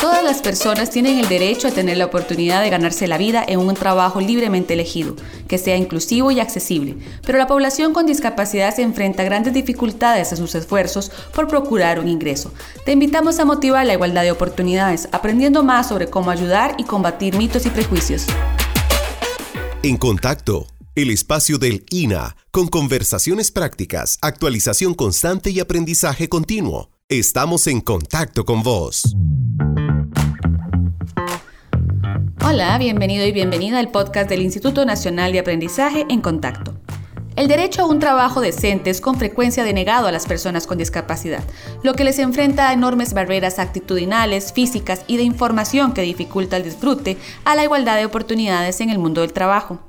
Todas las personas tienen el derecho a tener la oportunidad de ganarse la vida en un trabajo libremente elegido, que sea inclusivo y accesible, pero la población con discapacidad se enfrenta a grandes dificultades en sus esfuerzos por procurar un ingreso. Te invitamos a motivar la igualdad de oportunidades, aprendiendo más sobre cómo ayudar y combatir mitos y prejuicios. En contacto, el espacio del INA, con conversaciones prácticas, actualización constante y aprendizaje continuo. Estamos en contacto con vos. Hola, bienvenido y bienvenida al podcast del Instituto Nacional de Aprendizaje en Contacto. El derecho a un trabajo decente es con frecuencia denegado a las personas con discapacidad, lo que les enfrenta a enormes barreras actitudinales, físicas y de información que dificulta el disfrute a la igualdad de oportunidades en el mundo del trabajo.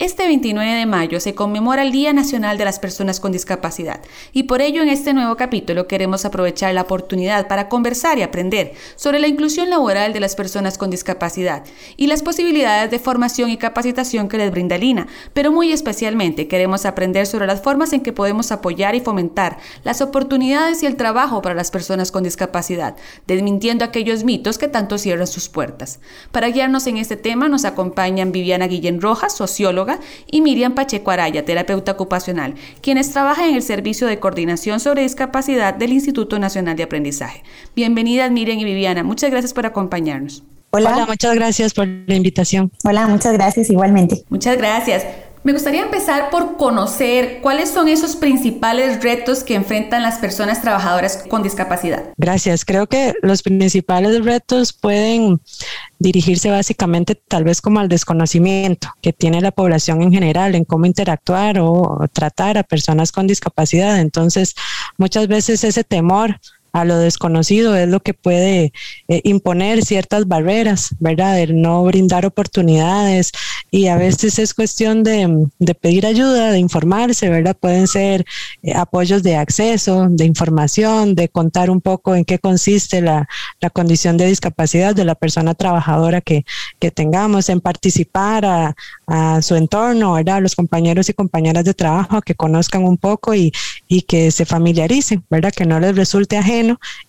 Este 29 de mayo se conmemora el Día Nacional de las Personas con Discapacidad y por ello en este nuevo capítulo queremos aprovechar la oportunidad para conversar y aprender sobre la inclusión laboral de las personas con discapacidad y las posibilidades de formación y capacitación que les brinda Lina, pero muy especialmente queremos aprender sobre las formas en que podemos apoyar y fomentar las oportunidades y el trabajo para las personas con discapacidad, desmintiendo aquellos mitos que tanto cierran sus puertas. Para guiarnos en este tema nos acompañan Viviana Guillén Rojas, socióloga, y Miriam Pacheco Araya, terapeuta ocupacional, quienes trabajan en el Servicio de Coordinación sobre Discapacidad del Instituto Nacional de Aprendizaje. Bienvenidas Miriam y Viviana, muchas gracias por acompañarnos. Hola. Hola, muchas gracias por la invitación. Hola, muchas gracias igualmente. Muchas gracias. Me gustaría empezar por conocer cuáles son esos principales retos que enfrentan las personas trabajadoras con discapacidad. Gracias. Creo que los principales retos pueden dirigirse básicamente tal vez como al desconocimiento que tiene la población en general en cómo interactuar o tratar a personas con discapacidad. Entonces, muchas veces ese temor a lo desconocido es lo que puede eh, imponer ciertas barreras, ¿verdad? El no brindar oportunidades y a veces es cuestión de, pedir ayuda, de informarse, ¿verdad? Pueden ser eh, apoyos de acceso, de información, de contar un poco en qué consiste la, condición de discapacidad de la persona trabajadora que, tengamos, en participar a, a, su entorno, ¿verdad? Los compañeros y compañeras de trabajo que conozcan un poco y, y que se familiaricen, ¿verdad? Que no les resulte ajeno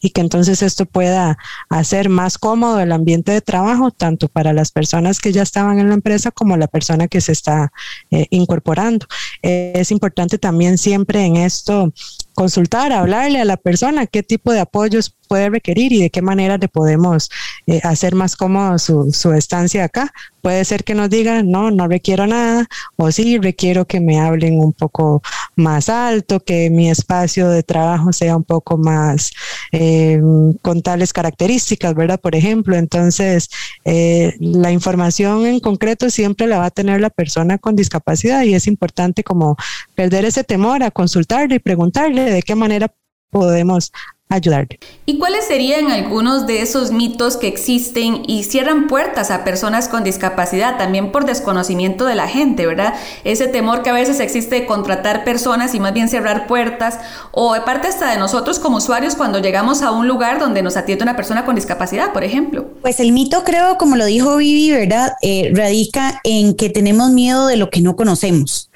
y que entonces esto pueda hacer más cómodo el ambiente de trabajo, tanto para las personas que ya estaban en la empresa como la persona que se está eh, incorporando. es importante también siempre en esto consultar, hablarle a la persona qué tipo de apoyos puede requerir y de qué manera le podemos eh, hacer más cómodo su, estancia acá. Puede ser que nos digan, no, no requiero nada, o sí, requiero que me hablen un poco más alto, que mi espacio de trabajo sea un poco más eh, con tales características, ¿verdad? Por ejemplo, entonces eh, la información en concreto siempre la va a tener la persona con discapacidad y es importante como perder ese temor a consultarle y preguntarle de qué manera podemos ayudarle. ¿Y cuáles serían algunos de esos mitos que existen y cierran puertas a personas con discapacidad también por desconocimiento de la gente, ¿verdad? Ese temor que a veces existe de contratar personas y más bien cerrar puertas o de parte hasta de nosotros como usuarios cuando llegamos a un lugar donde nos atiende una persona con discapacidad, por ejemplo. Pues el mito creo, como lo dijo Vivi, ¿verdad? Eh, radica en que tenemos miedo de lo que no conocemos.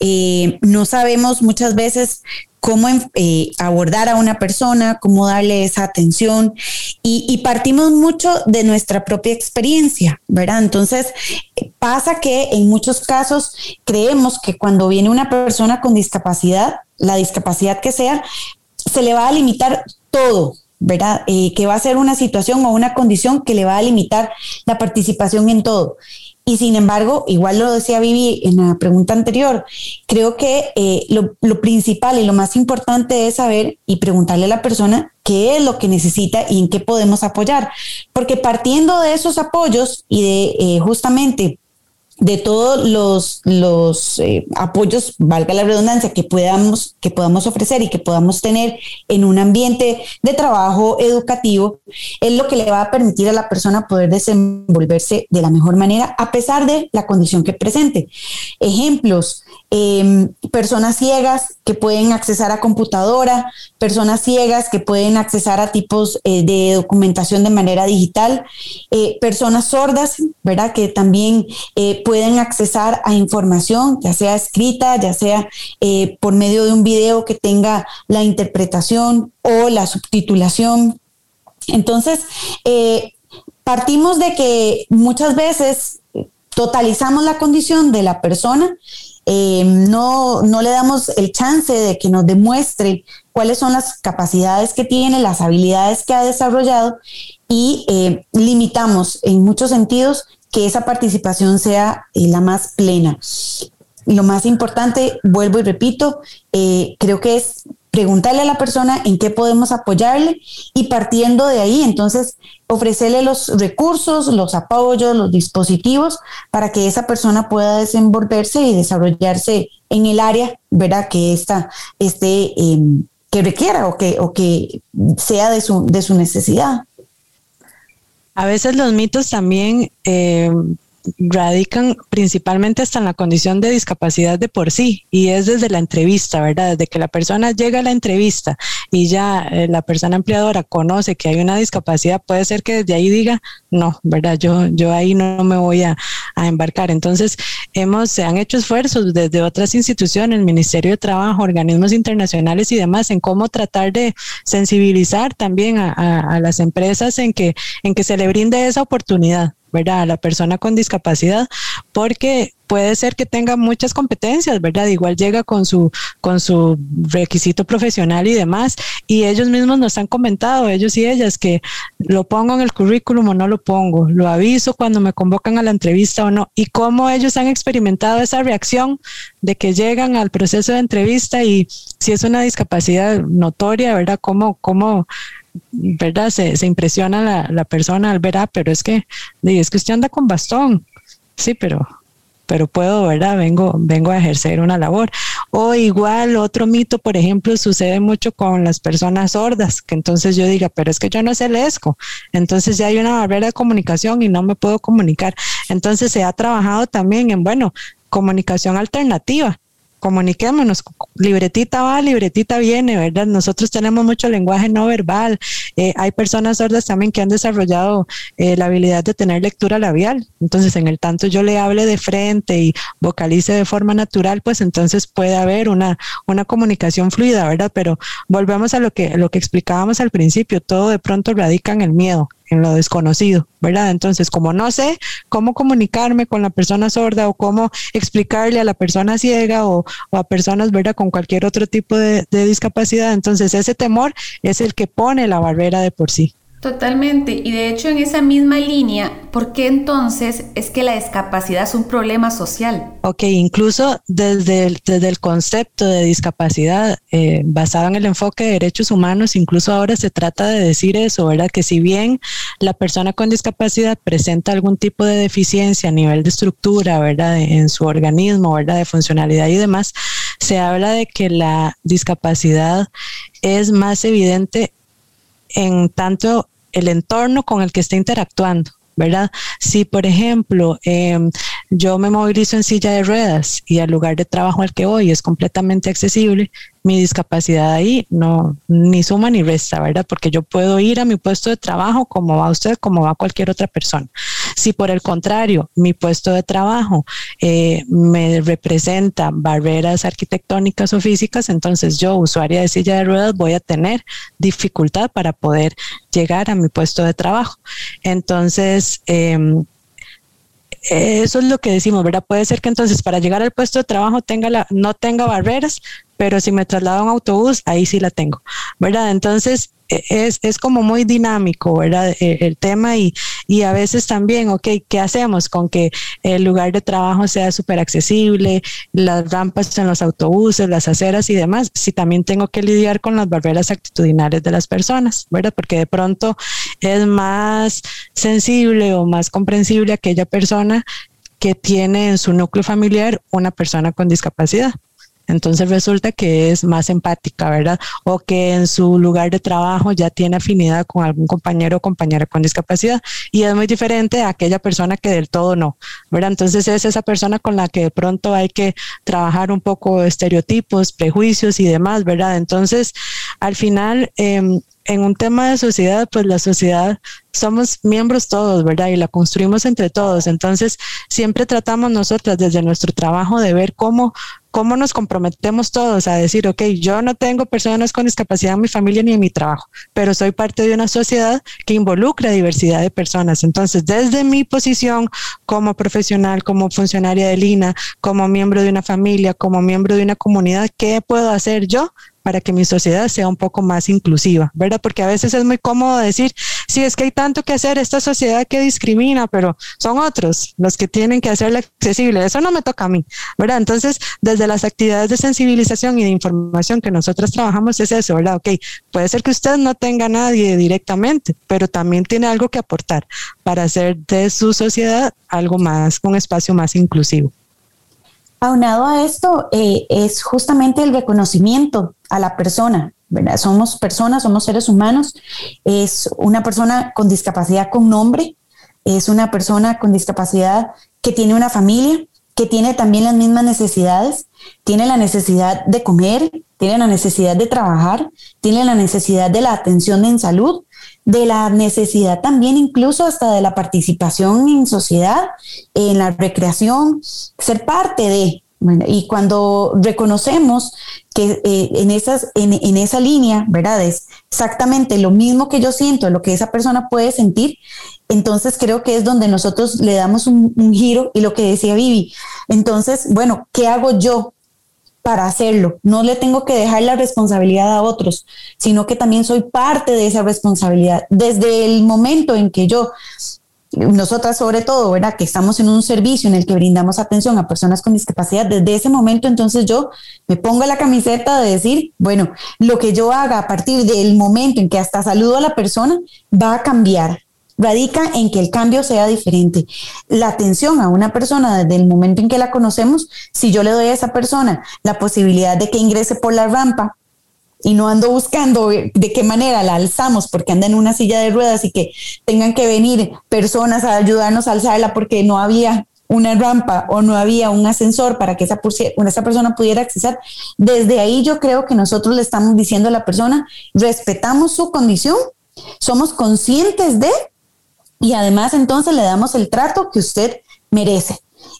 Eh, no sabemos muchas veces cómo eh, abordar a una persona, cómo darle esa atención y, partimos mucho de nuestra propia experiencia, ¿verdad? Entonces pasa que en muchos casos creemos que cuando viene una persona con discapacidad, la discapacidad que sea, se le va a limitar todo, ¿verdad? Eh, que va a ser una situación o una condición que le va a limitar la participación en todo. Y sin embargo, igual lo decía Vivi en la pregunta anterior, creo que eh, lo, principal y lo más importante es saber y preguntarle a la persona qué es lo que necesita y en qué podemos apoyar. Porque partiendo de esos apoyos y de eh, justamente de todos los, los eh, apoyos, valga la redundancia, que podamos, que podamos ofrecer y que podamos tener en un ambiente de trabajo educativo, es lo que le va a permitir a la persona poder desenvolverse de la mejor manera a pesar de la condición que presente. Ejemplos, Em, personas ciegas que pueden accesar a computadora, personas ciegas que pueden accesar a tipos eh, de documentación de manera digital, eh, personas sordas, ¿verdad? Que también eh, pueden accesar a información, ya sea escrita, ya sea por medio de un video que tenga la interpretación o la subtitulación Entonces, partimos de que muchas veces totalizamos la condición de la persona, eh, no, no le damos el chance de que nos demuestre cuáles son las capacidades que tiene, las habilidades que ha desarrollado y eh, limitamos en muchos sentidos que esa participación sea la más plena. Lo más importante, vuelvo y repito, creo que es preguntarle a la persona en qué podemos apoyarle y partiendo de ahí, entonces ofrecerle los recursos, los apoyos, los dispositivos para que esa persona pueda desenvolverse y desarrollarse en el área, ¿verdad? Que esta esté, em, que requiera o que, o que sea de su, de su necesidad. A veces los mitos también em, radican principalmente hasta en la condición de discapacidad de por sí y es desde la entrevista, ¿verdad? Desde que la persona llega a la entrevista y ya eh, la persona empleadora conoce que hay una discapacidad, puede ser que desde ahí diga, no, ¿verdad? Yo, yo ahí no me voy a, embarcar. Entonces, hemos, se han hecho esfuerzos desde otras instituciones, el Ministerio de Trabajo, organismos internacionales y demás, en cómo tratar de sensibilizar también a, a las empresas en que, en que se le brinde esa oportunidad. ¿Verdad? A la persona con discapacidad, porque puede ser que tenga muchas competencias, ¿verdad? Igual llega con su, con su requisito profesional y demás, y ellos mismos nos han comentado, ellos y ellas, que lo pongo en el currículum o no lo pongo, lo aviso cuando me convocan a la entrevista o no, y cómo ellos han experimentado esa reacción de que llegan al proceso de entrevista y si es una discapacidad notoria, ¿verdad? Cómo, cómo ¿verdad? Se, se impresiona la, la, persona al ver, ah, pero es que, es que usted anda con bastón. Sí, pero, pero puedo, ¿verdad? Vengo, vengo a ejercer una labor. O igual otro mito, por ejemplo, sucede mucho con las personas sordas, que entonces yo diga, pero es que yo no sé lesco. Entonces ya hay una barrera de comunicación y no me puedo comunicar. Entonces se ha trabajado también en, bueno, comunicación alternativa comuniquémonos, libretita va, libretita viene, ¿verdad? Nosotros tenemos mucho lenguaje no verbal. Eh, hay personas sordas también que han desarrollado eh, la habilidad de tener lectura labial. Entonces, en el tanto yo le hable de frente y vocalice de forma natural, pues entonces puede haber una, una comunicación fluida, ¿verdad? Pero volvemos a lo que, lo que explicábamos al principio, todo de pronto radica en el miedo en lo desconocido, ¿verdad? Entonces, como no sé cómo comunicarme con la persona sorda o cómo explicarle a la persona ciega o, a personas, ¿verdad? Con cualquier otro tipo de, de discapacidad, entonces ese temor es el que pone la barrera de por sí. Totalmente, y de hecho en esa misma línea, ¿por qué entonces es que la discapacidad es un problema social? Ok, incluso desde el, desde el concepto de discapacidad eh, basado en el enfoque de derechos humanos, incluso ahora se trata de decir eso, ¿verdad? Que si bien la persona con discapacidad presenta algún tipo de deficiencia a nivel de estructura, ¿verdad? en su organismo, ¿verdad? De funcionalidad y demás, se habla de que la discapacidad es más evidente en tanto el entorno con el que está interactuando. ¿verdad? Si, por ejemplo, em, yo me movilizo en silla de ruedas y el lugar de trabajo al que voy es completamente accesible, mi discapacidad ahí no ni suma ni resta, ¿verdad? Porque yo puedo ir a mi puesto de trabajo como va usted, como va cualquier otra persona. Si por el contrario, mi puesto de trabajo eh, me representa barreras arquitectónicas o físicas, entonces yo, usuaria de silla de ruedas, voy a tener dificultad para poder llegar a mi puesto de trabajo. Entonces, em, eso es lo que decimos, ¿verdad? Puede ser que entonces para llegar al puesto de trabajo tenga la, no tenga barreras, pero si me traslado a un autobús, ahí sí la tengo, ¿verdad? Entonces, e, es, es como muy dinámico, ¿verdad? E, el, tema y, y, a veces también, ok, ¿qué hacemos con que el lugar de trabajo sea súper accesible, las rampas en los autobuses, las aceras y demás? Si también tengo que lidiar con las barreras actitudinales de las personas, ¿verdad? Porque de pronto es más sensible o más comprensible aquella persona que tiene en su núcleo familiar una persona con discapacidad. Entonces resulta que es más empática, ¿verdad? O que en su lugar de trabajo ya tiene afinidad con algún compañero o compañera con discapacidad y es muy diferente a aquella persona que del todo no, ¿verdad? Entonces es esa persona con la que de pronto hay que trabajar un poco estereotipos, prejuicios y demás, ¿verdad? Entonces, al final, em, en un tema de sociedad, pues la sociedad somos miembros todos, ¿verdad? Y la construimos entre todos. Entonces, siempre tratamos nosotras desde nuestro trabajo de ver cómo cómo nos comprometemos todos a decir, ok, yo no tengo personas con discapacidad en mi familia ni en mi trabajo, pero soy parte de una sociedad que involucra diversidad de personas. Entonces, desde mi posición como profesional, como funcionaria del INA, como miembro de una familia, como miembro de una comunidad, ¿qué puedo hacer yo para que mi sociedad sea un poco más inclusiva, ¿verdad? Porque a veces es muy cómodo decir, sí, es que hay tanto que hacer, esta sociedad que discrimina, pero son otros los que tienen que hacerla accesible, eso no me toca a mí, ¿verdad? Entonces, desde las actividades de sensibilización y de información que nosotros trabajamos es eso, ¿verdad? Ok, puede ser que usted no tenga a nadie directamente, pero también tiene algo que aportar para hacer de su sociedad algo más, un espacio más inclusivo. Aunado a esto, eh, es justamente el reconocimiento a la persona. Somos personas, somos seres humanos, es una persona con discapacidad con nombre, es una persona con discapacidad que tiene una familia, que tiene también las mismas necesidades, tiene la necesidad de comer, tiene la necesidad de trabajar, tiene la necesidad de la atención en salud, de la necesidad también incluso hasta de la participación en sociedad, en la recreación, ser parte de, y cuando reconocemos que eh, en, esas, en, esa línea, ¿verdad? Es exactamente lo mismo que yo siento, lo que esa persona puede sentir, entonces creo que es donde nosotros le damos un, un giro y lo que decía Vivi. Entonces, bueno, ¿qué hago yo para hacerlo. No le tengo que dejar la responsabilidad a otros, sino que también soy parte de esa responsabilidad. Desde el momento en que yo nosotras sobre todo, ¿verdad? Que estamos en un servicio en el que brindamos atención a personas con discapacidad, desde ese momento entonces yo me pongo la camiseta de decir, bueno, lo que yo haga a partir del momento en que hasta saludo a la persona va a cambiar, radica en que el cambio sea diferente. La atención a una persona desde el momento en que la conocemos, si yo le doy a esa persona la posibilidad de que ingrese por la rampa, y no ando buscando de qué manera la alzamos porque anda en una silla de ruedas y que tengan que venir personas a ayudarnos a alzarla porque no había una rampa o no había un ascensor para que esa, persona pudiera accesar. Desde ahí yo creo que nosotros le estamos diciendo a la persona, respetamos su condición, somos conscientes de, y además entonces le damos el trato que usted merece.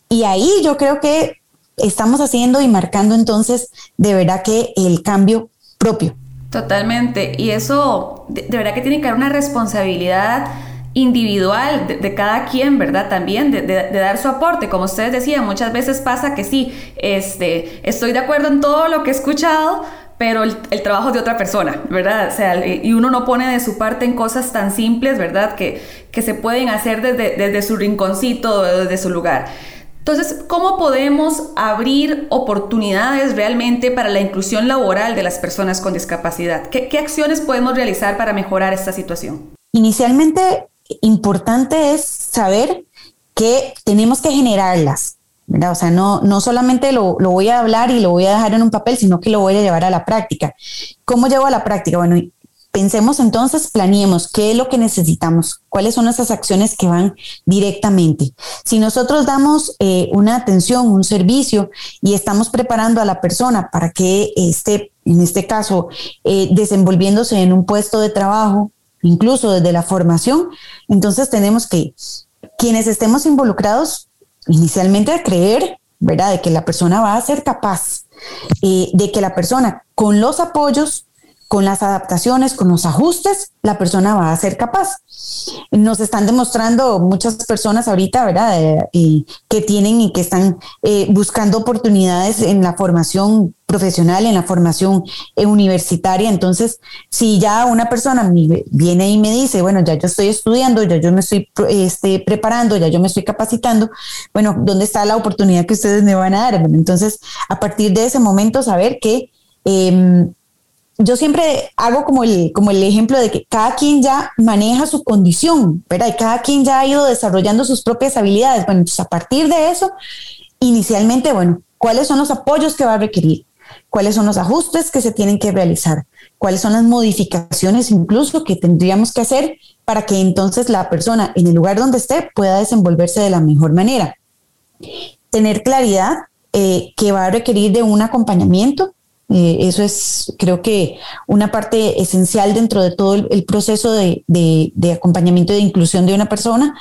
Y ahí yo creo que estamos haciendo y marcando entonces de verdad que el cambio propio. Totalmente. Y eso de, verdad que tiene que haber una responsabilidad individual de, cada quien, ¿verdad? También de, dar su aporte. Como ustedes decían, muchas veces pasa que sí, este, estoy de acuerdo en todo lo que he escuchado, pero el, trabajo de otra persona, ¿verdad? O sea, y uno no pone de su parte en cosas tan simples, ¿verdad? Que, que se pueden hacer desde, desde su rinconcito, desde su lugar. Entonces, ¿cómo podemos abrir oportunidades realmente para la inclusión laboral de las personas con discapacidad? ¿Qué, acciones podemos realizar para mejorar esta situación? Inicialmente, importante es saber que tenemos que generarlas. O sea, no, no solamente lo, lo, voy a hablar y lo voy a dejar en un papel, sino que lo voy a llevar a la práctica. ¿Cómo llevo a la práctica? Bueno, Pensemos entonces, planeemos qué es lo que necesitamos, cuáles son esas acciones que van directamente. Si nosotros damos eh, una atención, un servicio y estamos preparando a la persona para que esté, en este caso, eh, desenvolviéndose en un puesto de trabajo, incluso desde la formación, entonces tenemos que, quienes estemos involucrados, inicialmente a creer, ¿verdad?, de que la persona va a ser capaz, eh, de que la persona con los apoyos con las adaptaciones, con los ajustes, la persona va a ser capaz. Nos están demostrando muchas personas ahorita, ¿verdad? Eh, que tienen y que están eh, buscando oportunidades en la formación profesional, en la formación eh, universitaria. Entonces, si ya una persona viene y me dice, bueno, ya yo estoy estudiando, ya yo me estoy este, preparando, ya yo me estoy capacitando, bueno, ¿dónde está la oportunidad que ustedes me van a dar? entonces, a partir de ese momento, saber que em, yo siempre hago como el, como el ejemplo de que cada quien ya maneja su condición, ¿verdad? Y cada quien ya ha ido desarrollando sus propias habilidades. Bueno, entonces a partir de eso, inicialmente, bueno, ¿cuáles son los apoyos que va a requerir? ¿Cuáles son los ajustes que se tienen que realizar? ¿Cuáles son las modificaciones incluso que tendríamos que hacer para que entonces la persona en el lugar donde esté pueda desenvolverse de la mejor manera? Tener claridad eh, que va a requerir de un acompañamiento eh, eso es, creo que, una parte esencial dentro de todo el, proceso de, acompañamiento y de inclusión de una persona.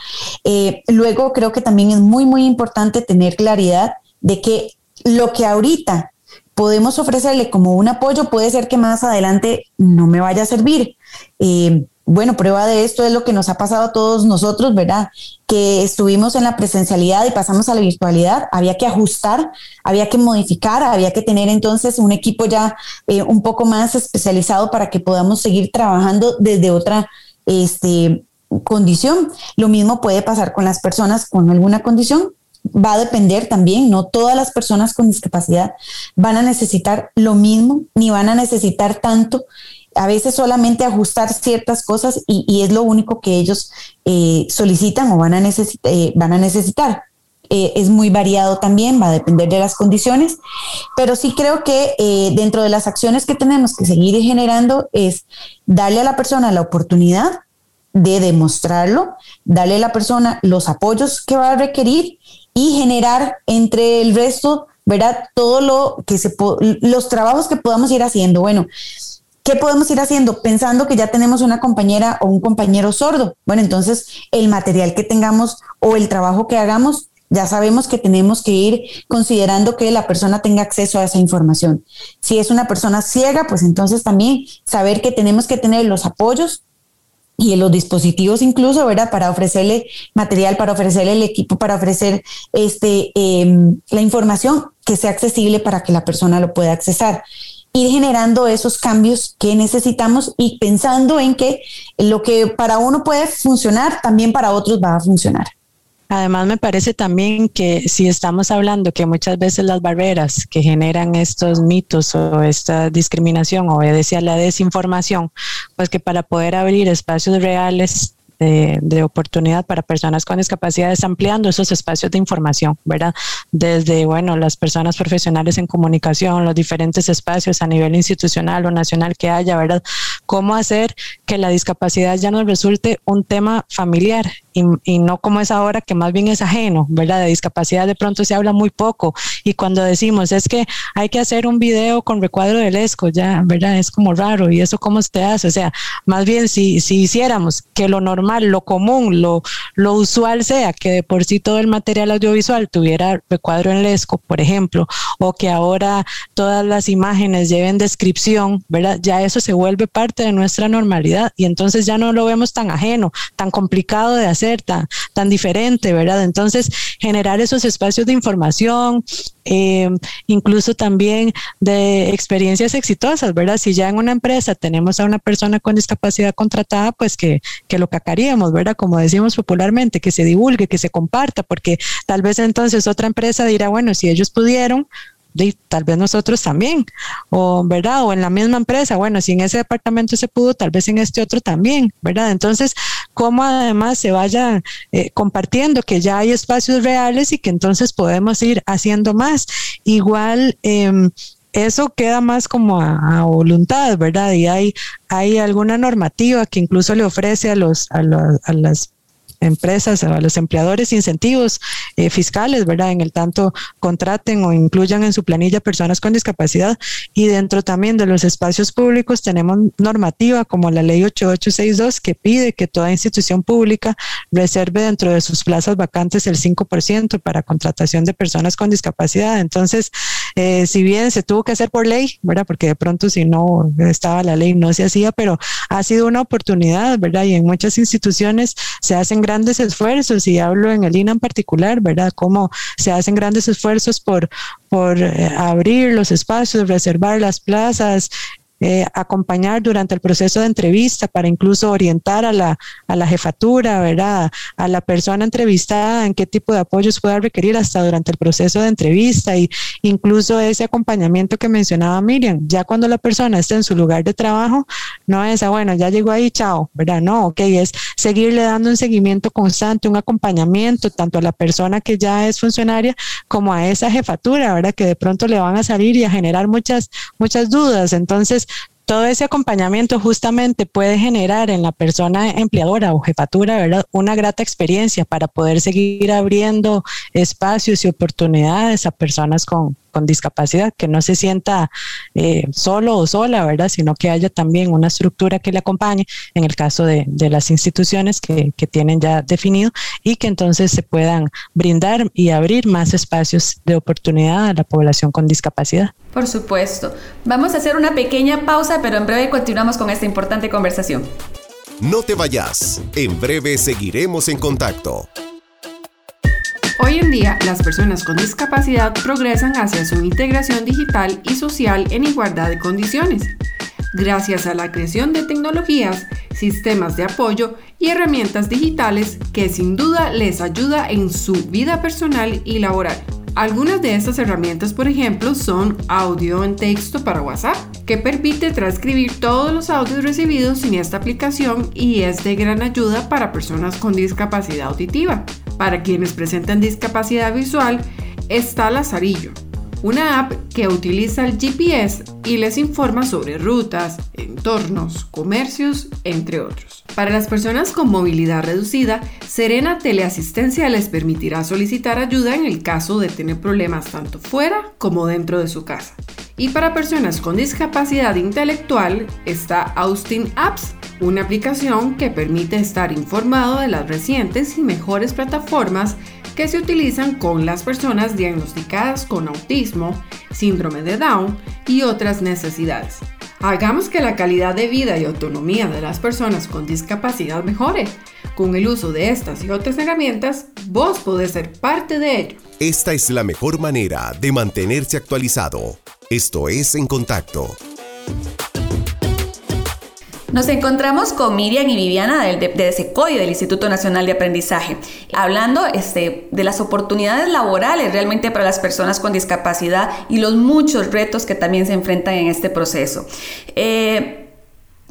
Eh, luego, creo que también es muy, muy importante tener claridad de que lo que ahorita podemos ofrecerle como un apoyo puede ser que más adelante no me vaya a servir. Eh, bueno, prueba de esto es lo que nos ha pasado a todos nosotros, ¿verdad? Que estuvimos en la presencialidad y pasamos a la virtualidad, había que ajustar, había que modificar, había que tener entonces un equipo ya eh, un poco más especializado para que podamos seguir trabajando desde otra este, condición. Lo mismo puede pasar con las personas con alguna condición. Va a depender también, no todas las personas con discapacidad van a necesitar lo mismo, ni van a necesitar tanto a veces solamente ajustar ciertas cosas y, es lo único que ellos eh, solicitan o van a, eh, necesitar. Eh, es muy variado también, va a depender de las condiciones, pero sí creo que dentro de las acciones que tenemos que seguir generando es darle a la persona la oportunidad de demostrarlo, darle a la persona los apoyos que va a requerir y generar entre el resto, ¿verdad? Todo lo que se, los trabajos que podamos ir haciendo. Bueno, ¿Qué podemos ir haciendo? Pensando que ya tenemos una compañera o un compañero sordo. Bueno, entonces el material que tengamos o el trabajo que hagamos, ya sabemos que tenemos que ir considerando que la persona tenga acceso a esa información. Si es una persona ciega, pues entonces también saber que tenemos que tener los apoyos y los dispositivos incluso, ¿verdad? Para ofrecerle material, para ofrecerle el equipo, para ofrecer este, em, la información que sea accesible para que la persona lo pueda accesar ir generando esos cambios que necesitamos y pensando en que lo que para uno puede funcionar, también para otros va a funcionar. Además, me parece también que si estamos hablando que muchas veces las barreras que generan estos mitos o esta discriminación obedece a la desinformación, pues que para poder abrir espacios reales de, oportunidad para personas con discapacidades, ampliando esos espacios de información, ¿verdad? Desde, bueno, las personas profesionales en comunicación, los diferentes espacios a nivel institucional o nacional que haya, ¿verdad? Cómo hacer que la discapacidad ya nos resulte un tema familiar y, no como es ahora, que más bien es ajeno, ¿verdad? De discapacidad de pronto se habla muy poco y cuando decimos es que hay que hacer un video con recuadro del ESCO, ya, ¿verdad? Es como raro y eso cómo se hace, o sea, más bien si, si hiciéramos que lo normal, lo común, lo, lo usual sea que de por sí todo el material audiovisual tuviera recuadro en el ESCO, por ejemplo, o que ahora todas las imágenes lleven descripción, ¿verdad? Ya eso se vuelve parte de nuestra normalidad y entonces ya no lo vemos tan ajeno, tan complicado de hacer tan, diferente, ¿verdad? Entonces, generar esos espacios de información, eh, incluso también de experiencias exitosas, ¿verdad? Si ya en una empresa tenemos a una persona con discapacidad contratada, pues que, que lo cacaríamos, ¿verdad? Como decimos popularmente, que se divulgue, que se comparta, porque tal vez entonces otra empresa dirá, bueno, si ellos pudieron, tal vez nosotros también, o verdad, o en la misma empresa, bueno, si en ese departamento se pudo, tal vez en este otro también, ¿verdad? Entonces, cómo además se vaya eh, compartiendo que ya hay espacios reales y que entonces podemos ir haciendo más. Igual, em, eso queda más como a, voluntad, ¿verdad? Y hay, hay alguna normativa que incluso le ofrece a, los, a, a las empresas, a los empleadores incentivos eh, fiscales, ¿verdad? En el tanto contraten o incluyan en su planilla personas con discapacidad y dentro también de los espacios públicos tenemos normativa como la ley 8862 que pide que toda institución pública reserve dentro de sus plazas vacantes el 5% para contratación de personas con discapacidad. Entonces, eh, si bien se tuvo que hacer por ley, ¿verdad? Porque de pronto si no estaba la ley no se hacía, pero ha sido una oportunidad, ¿verdad? Y en muchas instituciones se hacen grandes esfuerzos y hablo en el INA en particular, ¿verdad? Cómo se hacen grandes esfuerzos por, por eh, abrir los espacios, reservar las plazas, eh, acompañar durante el proceso de entrevista para incluso orientar a la, a la jefatura, ¿verdad? A la persona entrevistada en qué tipo de apoyos pueda requerir hasta durante el proceso de entrevista y incluso ese acompañamiento que mencionaba Miriam, ya cuando la persona está en su lugar de trabajo, no es, ah, bueno, ya llegó ahí, chao, ¿verdad? No, ok, es seguirle dando un seguimiento constante, un acompañamiento tanto a la persona que ya es funcionaria como a esa jefatura, ¿verdad? Que de pronto le van a salir y a generar muchas, muchas dudas. Entonces, todo ese acompañamiento justamente puede generar en la persona empleadora o jefatura, ¿verdad? Una grata experiencia para poder seguir abriendo espacios y oportunidades a personas con, con discapacidad, que no se sienta eh, solo o sola, ¿verdad? Sino que haya también una estructura que le acompañe en el caso de, las instituciones que, que tienen ya definido y que entonces se puedan brindar y abrir más espacios de oportunidad a la población con discapacidad. Por supuesto. Vamos a hacer una pequeña pausa, pero en breve continuamos con esta importante conversación. No te vayas. En breve seguiremos en contacto. Hoy en día, las personas con discapacidad progresan hacia su integración digital y social en igualdad de condiciones, gracias a la creación de tecnologías, sistemas de apoyo y herramientas digitales que sin duda les ayuda en su vida personal y laboral. Algunas de estas herramientas, por ejemplo, son audio en texto para WhatsApp, que permite transcribir todos los audios recibidos en esta aplicación y es de gran ayuda para personas con discapacidad auditiva. Para quienes presentan discapacidad visual, está Lazarillo, una app que utiliza el GPS y les informa sobre rutas, entornos, comercios, entre otros. Para las personas con movilidad reducida, Serena Teleasistencia les permitirá solicitar ayuda en el caso de tener problemas tanto fuera como dentro de su casa. Y para personas con discapacidad intelectual está Austin Apps, una aplicación que permite estar informado de las recientes y mejores plataformas que se utilizan con las personas diagnosticadas con autismo, síndrome de Down y otras necesidades. Hagamos que la calidad de vida y autonomía de las personas con discapacidad mejore. Con el uso de estas y otras herramientas, vos podés ser parte de ello. Esta es la mejor manera de mantenerse actualizado. Esto es En Contacto. Nos encontramos con Miriam y Viviana del, de, de del Instituto Nacional de Aprendizaje, hablando este, de las oportunidades laborales realmente para las personas con discapacidad y los muchos retos que también se enfrentan en este proceso. Eh,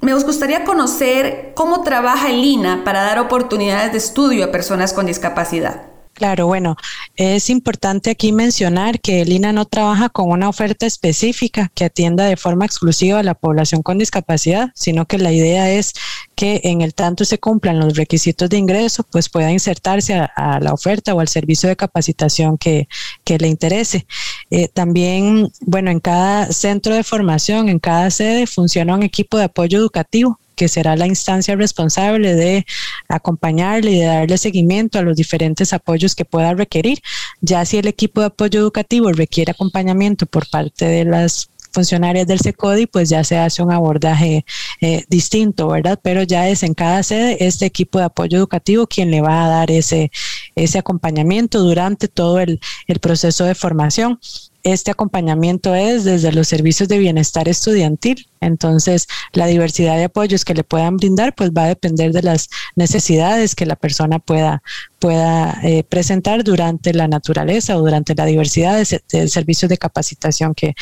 me gustaría conocer cómo trabaja el INA para dar oportunidades de estudio a personas con discapacidad. Claro, bueno, es importante aquí mencionar que el INA no trabaja con una oferta específica que atienda de forma exclusiva a la población con discapacidad, sino que la idea es que en el tanto se cumplan los requisitos de ingreso, pues pueda insertarse a, la oferta o al servicio de capacitación que, le interese. Eh, también, bueno, en cada centro de formación, en cada sede, funciona un equipo de apoyo educativo que será la instancia responsable de acompañarle y de darle seguimiento a los diferentes apoyos que pueda requerir. Ya si el equipo de apoyo educativo requiere acompañamiento por parte de las funcionarias del SECODI, pues ya se hace un abordaje eh, distinto, ¿verdad? Pero ya es en cada sede este equipo de apoyo educativo quien le va a dar ese, ese acompañamiento durante todo el, el proceso de formación. Este acompañamiento es desde los servicios de bienestar estudiantil, entonces, la diversidad de apoyos que le puedan brindar, pues va a depender de las necesidades que la persona pueda, pueda eh, presentar durante la naturaleza o durante la diversidad de, servicios de capacitación que,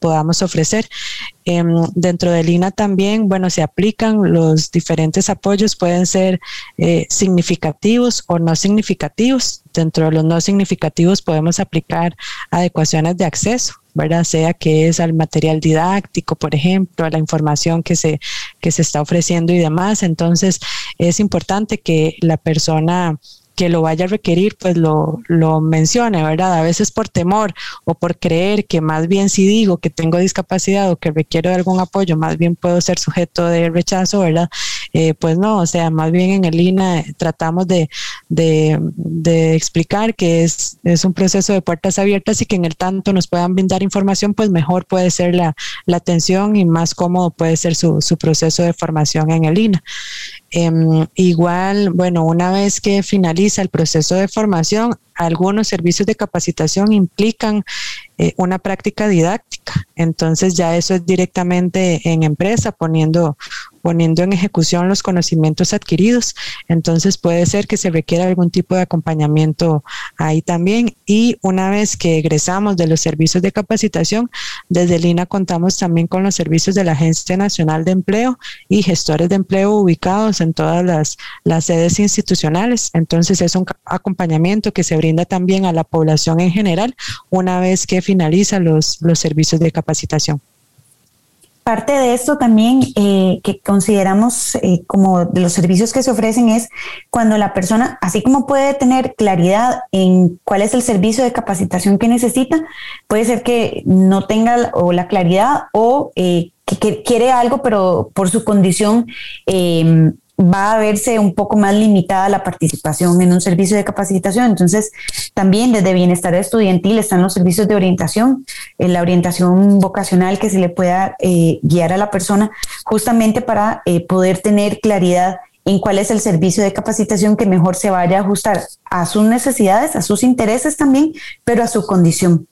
podamos ofrecer. Em, dentro del INA también, bueno, se aplican los diferentes apoyos, pueden ser eh, significativos o no significativos. Dentro de los no significativos podemos aplicar adecuaciones de acceso ¿verdad? Sea que es al material didáctico, por ejemplo, a la información que se, que se está ofreciendo y demás. Entonces, es importante que la persona que lo vaya a requerir, pues lo, lo mencione, ¿verdad? A veces por temor o por creer que más bien si digo que tengo discapacidad o que requiero de algún apoyo, más bien puedo ser sujeto de rechazo, ¿verdad? Eh, pues no, o sea, más bien en el INA tratamos de, de, explicar que es, es, un proceso de puertas abiertas y que en el tanto nos puedan brindar información, pues mejor puede ser la, la atención y más cómodo puede ser su, su proceso de formación en el INA. Em, igual, bueno, una vez que finaliza el proceso de formación, algunos servicios de capacitación implican eh, una práctica didáctica. Entonces ya eso es directamente en empresa, poniendo poniendo en ejecución los conocimientos adquiridos. Entonces puede ser que se requiera algún tipo de acompañamiento ahí también. Y una vez que egresamos de los servicios de capacitación, desde Lina contamos también con los servicios de la Agencia Nacional de Empleo y gestores de empleo ubicados en todas las, las sedes institucionales. Entonces es un acompañamiento que se brinda también a la población en general una vez que finalizan los, los servicios de capacitación. parte de esto también eh, que consideramos eh, como de los servicios que se ofrecen es cuando la persona, así como puede tener claridad en cuál es el servicio de capacitación que necesita, puede ser que no tenga o la claridad o eh, que, quiere algo, pero por su condición va a verse un poco más limitada la participación en un servicio de capacitación. Entonces, también desde bienestar estudiantil están los servicios de orientación, en eh, la orientación vocacional que se le pueda eh, guiar a la persona justamente para eh, poder tener claridad en cuál es el servicio de capacitación que mejor se vaya a ajustar a sus necesidades, a sus intereses también, pero a su condición.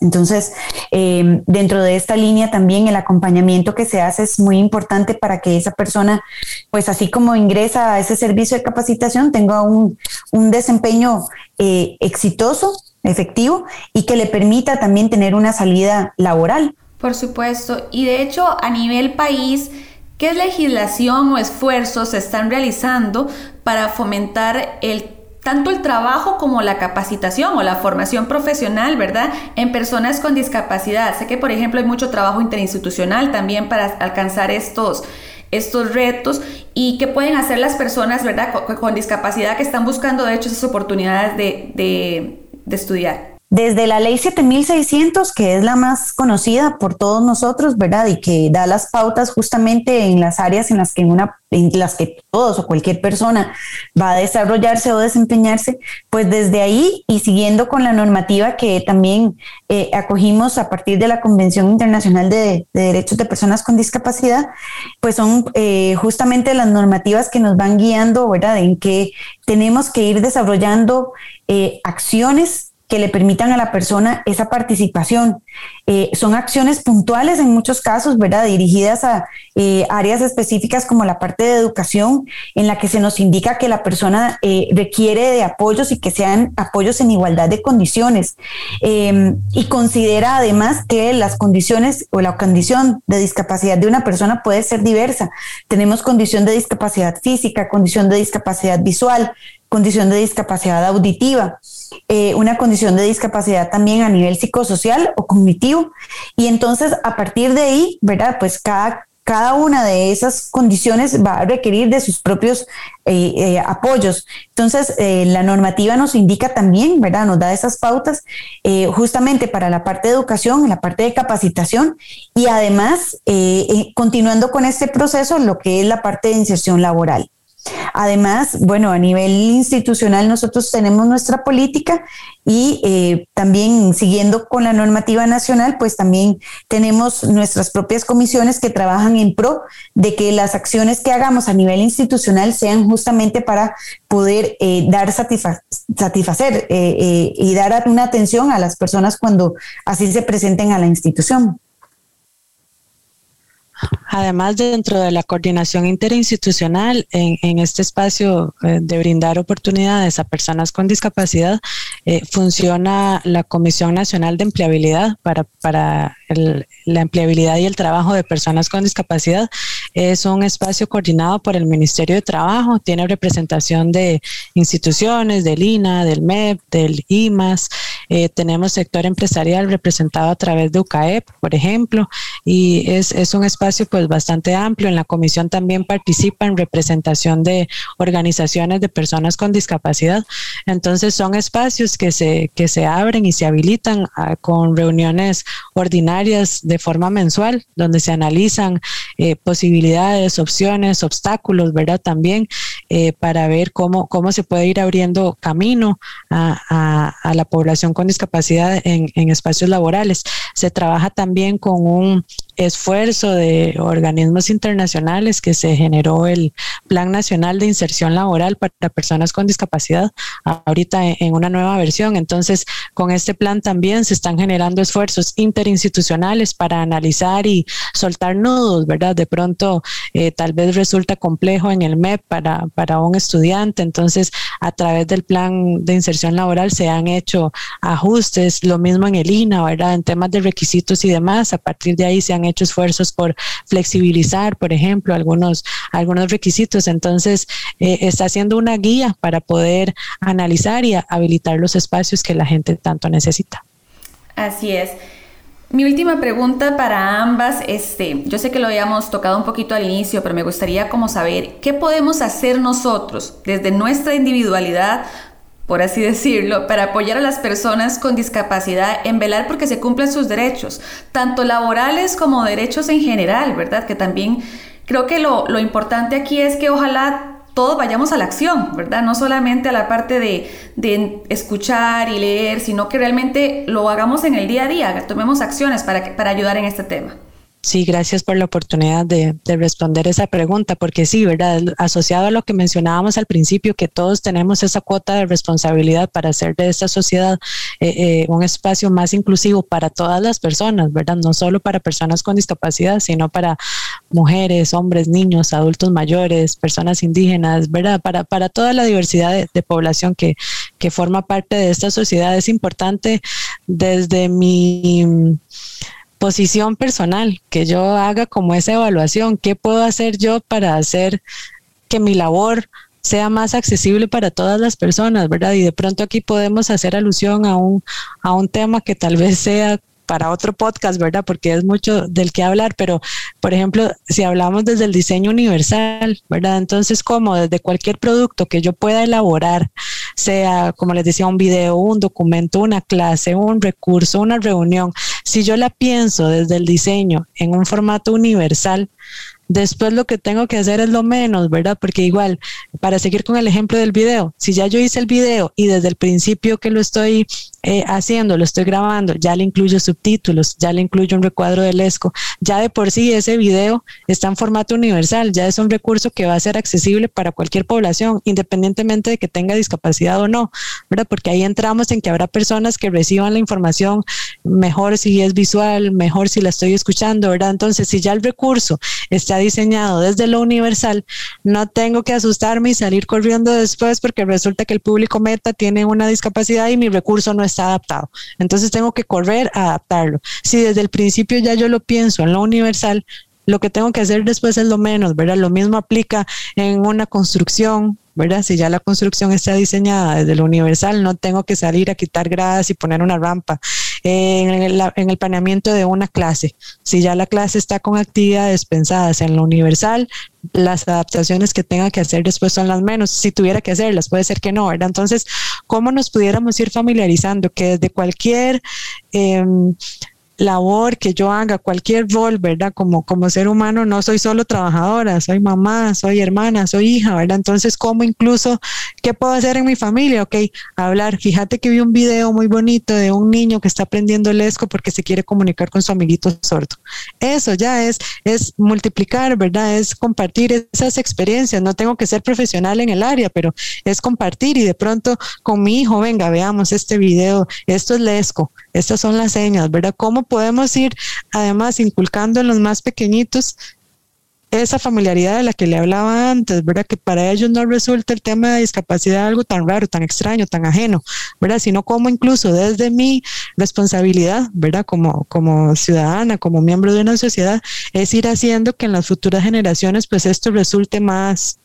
Entonces, em, dentro de esta línea también el acompañamiento que se hace es muy importante para que esa persona, pues así como ingresa a ese servicio de capacitación, tenga un, desempeño eh, exitoso, efectivo y que le permita también tener una salida laboral. Por supuesto, y de hecho a nivel país, ¿qué legislación o esfuerzos se están realizando para fomentar el tanto el trabajo como la capacitación o la formación profesional, ¿verdad? En personas con discapacidad. Sé que, por ejemplo, hay mucho trabajo interinstitucional también para alcanzar estos, estos retos y qué pueden hacer las personas, ¿verdad? Con, discapacidad que están buscando, de hecho, esas oportunidades de, de estudiar. Desde la ley 7600, que es la más conocida por todos nosotros, ¿verdad? Y que da las pautas justamente en las áreas en las que, una, en las que todos o cualquier persona va a desarrollarse o desempeñarse, pues desde ahí y siguiendo con la normativa que también eh, acogimos a partir de la Convención Internacional de, Derechos de Personas con Discapacidad, pues son eh, justamente las normativas que nos van guiando, ¿verdad? En que tenemos que ir desarrollando eh, acciones que le permitan a la persona esa participación. Eh, son acciones puntuales en muchos casos, ¿verdad? Dirigidas a eh, áreas específicas como la parte de educación, en la que se nos indica que la persona eh, requiere de apoyos y que sean apoyos en igualdad de condiciones. Em, y considera además que las condiciones o la condición de discapacidad de una persona puede ser diversa. Tenemos condición de discapacidad física, condición de discapacidad visual, condición de discapacidad auditiva, eh, una condición de discapacidad también a nivel psicosocial o cognitivo. Y entonces, a partir de ahí, ¿verdad? Pues cada, cada una de esas condiciones va a requerir de sus propios eh, eh, apoyos. Entonces, la normativa nos indica también, ¿verdad? Nos da esas pautas justamente para la parte de educación, la parte de capacitación y además, continuando con este proceso, lo que es la parte de inserción laboral. Además, bueno, a nivel institucional nosotros tenemos nuestra política y eh, también siguiendo con la normativa nacional, pues también tenemos nuestras propias comisiones que trabajan en pro de que las acciones que hagamos a nivel institucional sean justamente para poder eh, dar satisfacer eh, y dar una atención a las personas cuando así se presenten a la institución. Además, dentro de la coordinación interinstitucional, en, este espacio eh, de brindar oportunidades a personas con discapacidad, eh, funciona la Comisión Nacional de Empleabilidad para, para la empleabilidad y el trabajo de personas con discapacidad. Es un espacio coordinado por el Ministerio de Trabajo, tiene representación de instituciones, del INA, del MEP, del IMAS. Eh, tenemos sector empresarial representado a través de UCAEP, por ejemplo, y es, es un espacio pues bastante amplio. En la comisión también participan representación de organizaciones de personas con discapacidad. Entonces son espacios que se, que se abren y se habilitan ah, con reuniones ordinarias de forma mensual, donde se analizan eh, posibilidades, opciones, obstáculos, ¿verdad? También eh, para ver cómo, cómo se puede ir abriendo camino a, a, la población con discapacidad en, en espacios laborales. Se trabaja también con un esfuerzo de organismos internacionales que se generó el Plan Nacional de Inserción Laboral para Personas con Discapacidad, ahorita en una nueva versión. Entonces, con este plan también se están generando esfuerzos interinstitucionales para analizar y soltar nudos, ¿verdad? De pronto, eh, tal vez resulta complejo en el MEP para, para un estudiante. Entonces, a través del plan de inserción laboral se han hecho ajustes, lo mismo en el INA, ¿verdad? En temas de requisitos y demás. A partir de ahí se han hecho esfuerzos por flexibilizar, por ejemplo, algunos, algunos requisitos. Entonces, eh, está haciendo una guía para poder analizar y habilitar los espacios que la gente tanto necesita. Así es. Mi última pregunta para ambas, este, yo sé que lo habíamos tocado un poquito al inicio, pero me gustaría como saber qué podemos hacer nosotros desde nuestra individualidad por así decirlo, para apoyar a las personas con discapacidad en velar porque se cumplan sus derechos, tanto laborales como derechos en general, ¿verdad? Que también creo que lo, lo importante aquí es que ojalá todos vayamos a la acción, ¿verdad? No solamente a la parte de, de, escuchar y leer, sino que realmente lo hagamos en el día a día, tomemos acciones para, para ayudar en este tema. Sí, gracias por la oportunidad de, responder esa pregunta, porque sí, ¿verdad? Asociado a lo que mencionábamos al principio, que todos tenemos esa cuota de responsabilidad para hacer de esta sociedad eh, eh, un espacio más inclusivo para todas las personas, ¿verdad? No solo para personas con discapacidad, sino para mujeres, hombres, niños, adultos mayores, personas indígenas, ¿verdad? Para, para toda la diversidad de, de población que, que forma parte de esta sociedad. Es importante desde mi posición personal, que yo haga como esa evaluación, qué puedo hacer yo para hacer que mi labor sea más accesible para todas las personas, ¿verdad? Y de pronto aquí podemos hacer alusión a un, a un tema que tal vez sea para otro podcast, ¿verdad? Porque es mucho del que hablar, pero por ejemplo, si hablamos desde el diseño universal, ¿verdad? Entonces, como desde cualquier producto que yo pueda elaborar, sea, como les decía, un video, un documento, una clase, un recurso, una reunión, si yo la pienso desde el diseño en un formato universal, Después lo que tengo que hacer es lo menos, ¿verdad? Porque igual, para seguir con el ejemplo del video, si ya yo hice el video y desde el principio que lo estoy eh, haciendo, lo estoy grabando, ya le incluyo subtítulos, ya le incluyo un recuadro del ESCO, ya de por sí ese video está en formato universal, ya es un recurso que va a ser accesible para cualquier población, independientemente de que tenga discapacidad o no, ¿verdad? Porque ahí entramos en que habrá personas que reciban la información mejor si es visual, mejor si la estoy escuchando, ¿verdad? Entonces, si ya el recurso está diseñado desde lo universal, no tengo que asustarme y salir corriendo después porque resulta que el público meta tiene una discapacidad y mi recurso no está adaptado. Entonces tengo que correr a adaptarlo. Si desde el principio ya yo lo pienso en lo universal, lo que tengo que hacer después es lo menos, ¿verdad? Lo mismo aplica en una construcción, ¿verdad? Si ya la construcción está diseñada desde lo universal, no tengo que salir a quitar gradas y poner una rampa. En el, en el planeamiento de una clase, si ya la clase está con actividades pensadas en lo universal, las adaptaciones que tenga que hacer después son las menos. Si tuviera que hacerlas, puede ser que no, ¿verdad? Entonces, ¿cómo nos pudiéramos ir familiarizando que desde cualquier... Eh, labor que yo haga, cualquier rol, ¿verdad? Como, como ser humano, no soy solo trabajadora, soy mamá, soy hermana, soy hija, ¿verdad? Entonces, ¿cómo incluso, qué puedo hacer en mi familia? Ok, hablar. Fíjate que vi un video muy bonito de un niño que está aprendiendo el esco porque se quiere comunicar con su amiguito sordo. Eso ya es, es multiplicar, ¿verdad? Es compartir esas experiencias. No tengo que ser profesional en el área, pero es compartir y de pronto con mi hijo, venga, veamos este video, esto es lesco, estas son las señas, ¿verdad? ¿Cómo podemos ir además inculcando en los más pequeñitos esa familiaridad de la que le hablaba antes, ¿verdad? Que para ellos no resulta el tema de discapacidad algo tan raro, tan extraño, tan ajeno, ¿verdad? Sino como incluso desde mi responsabilidad, ¿verdad? Como, como ciudadana, como miembro de una sociedad, es ir haciendo que en las futuras generaciones pues esto resulte más,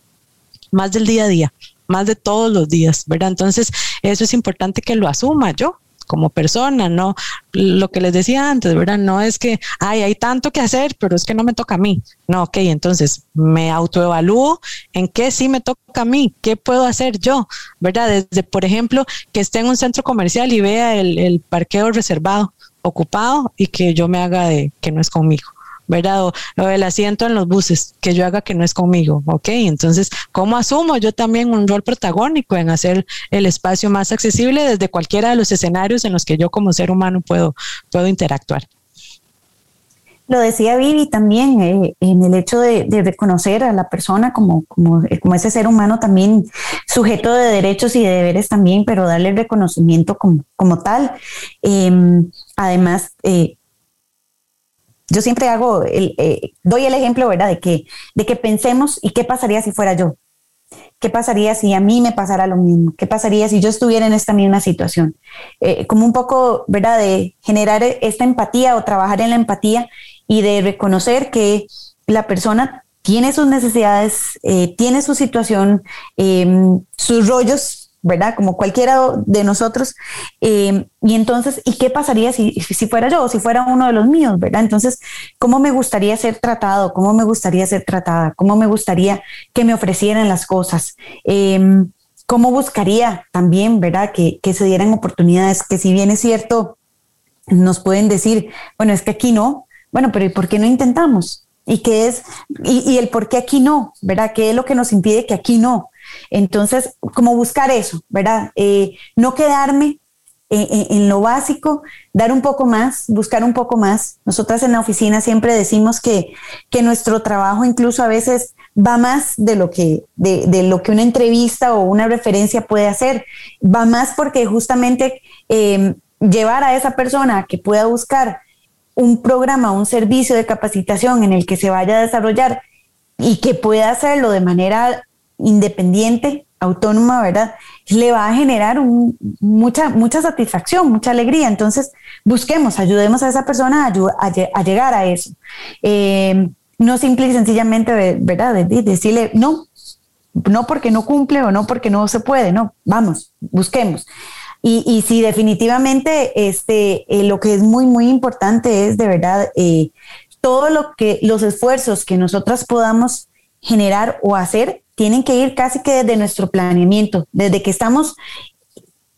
más del día a día, más de todos los días, ¿verdad? Entonces, eso es importante que lo asuma yo, como persona, no lo que les decía antes, ¿verdad? No es que, ay, hay tanto que hacer, pero es que no me toca a mí. No, ok, entonces me autoevalúo en qué sí me toca a mí, qué puedo hacer yo, ¿verdad? Desde, por ejemplo, que esté en un centro comercial y vea el, el parqueo reservado, ocupado y que yo me haga de que no es conmigo. ¿Verdad? O, el asiento en los buses, que yo haga que no es conmigo, ¿ok? Entonces, ¿cómo asumo yo también un rol protagónico en hacer el espacio más accesible desde cualquiera de los escenarios en los que yo como ser humano puedo, puedo interactuar? Lo decía Vivi también, eh, en el hecho de, reconocer a la persona como, como, como, ese ser humano también sujeto de derechos y de deberes también, pero darle el reconocimiento como, como tal. Em, además, eh, yo siempre hago, el, eh, doy el ejemplo, ¿verdad? De que, de que pensemos y qué pasaría si fuera yo. ¿Qué pasaría si a mí me pasara lo mismo? ¿Qué pasaría si yo estuviera en esta misma situación? Eh, como un poco, ¿verdad? De generar esta empatía o trabajar en la empatía y de reconocer que la persona tiene sus necesidades, eh, tiene su situación, em, sus rollos ¿verdad? Como cualquiera de nosotros. Eh, y entonces, ¿y qué pasaría si, si fuera yo o si fuera uno de los míos, ¿verdad? Entonces, ¿cómo me gustaría ser tratado? ¿Cómo me gustaría ser tratada? ¿Cómo me gustaría que me ofrecieran las cosas? Em, ¿Cómo buscaría también, ¿verdad? Que, que se dieran oportunidades, que si bien es cierto, nos pueden decir, bueno, es que aquí no, bueno, pero ¿y por qué no intentamos? ¿Y qué es? Y, el por qué aquí no, ¿verdad? ¿Qué es lo que nos impide que aquí no? Entonces, como buscar eso, ¿verdad? Eh, no quedarme en, lo básico, dar un poco más, buscar un poco más. Nosotras en la oficina siempre decimos que, que nuestro trabajo incluso a veces va más de lo que, de, de, lo que una entrevista o una referencia puede hacer. Va más porque justamente eh, llevar a esa persona que pueda buscar un programa, un servicio de capacitación en el que se vaya a desarrollar y que pueda hacerlo de manera independiente, autónoma, ¿verdad? Le va a generar mucha, mucha satisfacción, mucha alegría. Entonces, busquemos, ayudemos a esa persona a, llegar a eso. Eh, no simple y sencillamente, ¿verdad? decirle no, no porque no cumple o no porque no se puede, no, vamos, busquemos. Y, y sí, definitivamente, este, eh, lo que es muy, muy importante es de verdad eh, todo lo que los esfuerzos que nosotras podamos generar o hacer tienen que ir casi que desde nuestro planeamiento, desde que estamos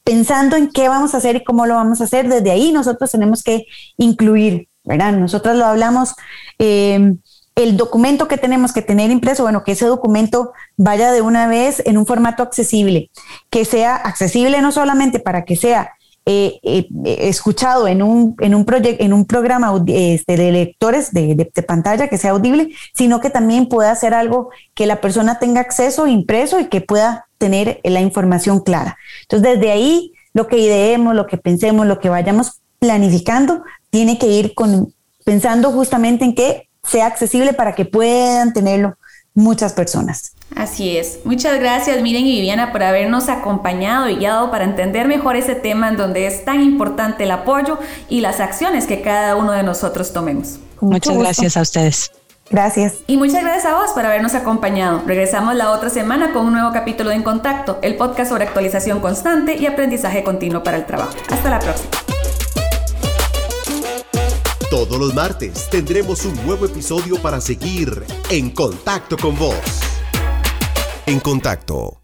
pensando en qué vamos a hacer y cómo lo vamos a hacer, desde ahí nosotros tenemos que incluir, ¿verdad? Nosotras lo hablamos. Eh, el documento que tenemos que tener impreso, bueno, que ese documento vaya de una vez en un formato accesible, que sea accesible no solamente para que sea eh, eh, escuchado en un, en un, en un programa este, de lectores de, de, pantalla que sea audible, sino que también pueda ser algo que la persona tenga acceso impreso y que pueda tener la información clara. Entonces, desde ahí, lo que ideemos, lo que pensemos, lo que vayamos planificando, tiene que ir con, pensando justamente en que sea accesible para que puedan tenerlo muchas personas. Así es. Muchas gracias Miren y Viviana por habernos acompañado y guiado para entender mejor ese tema en donde es tan importante el apoyo y las acciones que cada uno de nosotros tomemos. Muchas gracias a ustedes. Gracias. Y muchas gracias a vos por habernos acompañado. Regresamos la otra semana con un nuevo capítulo de En Contacto, el podcast sobre actualización constante y aprendizaje continuo para el trabajo. Hasta la próxima. Todos los martes tendremos un nuevo episodio para seguir en contacto con vos. En contacto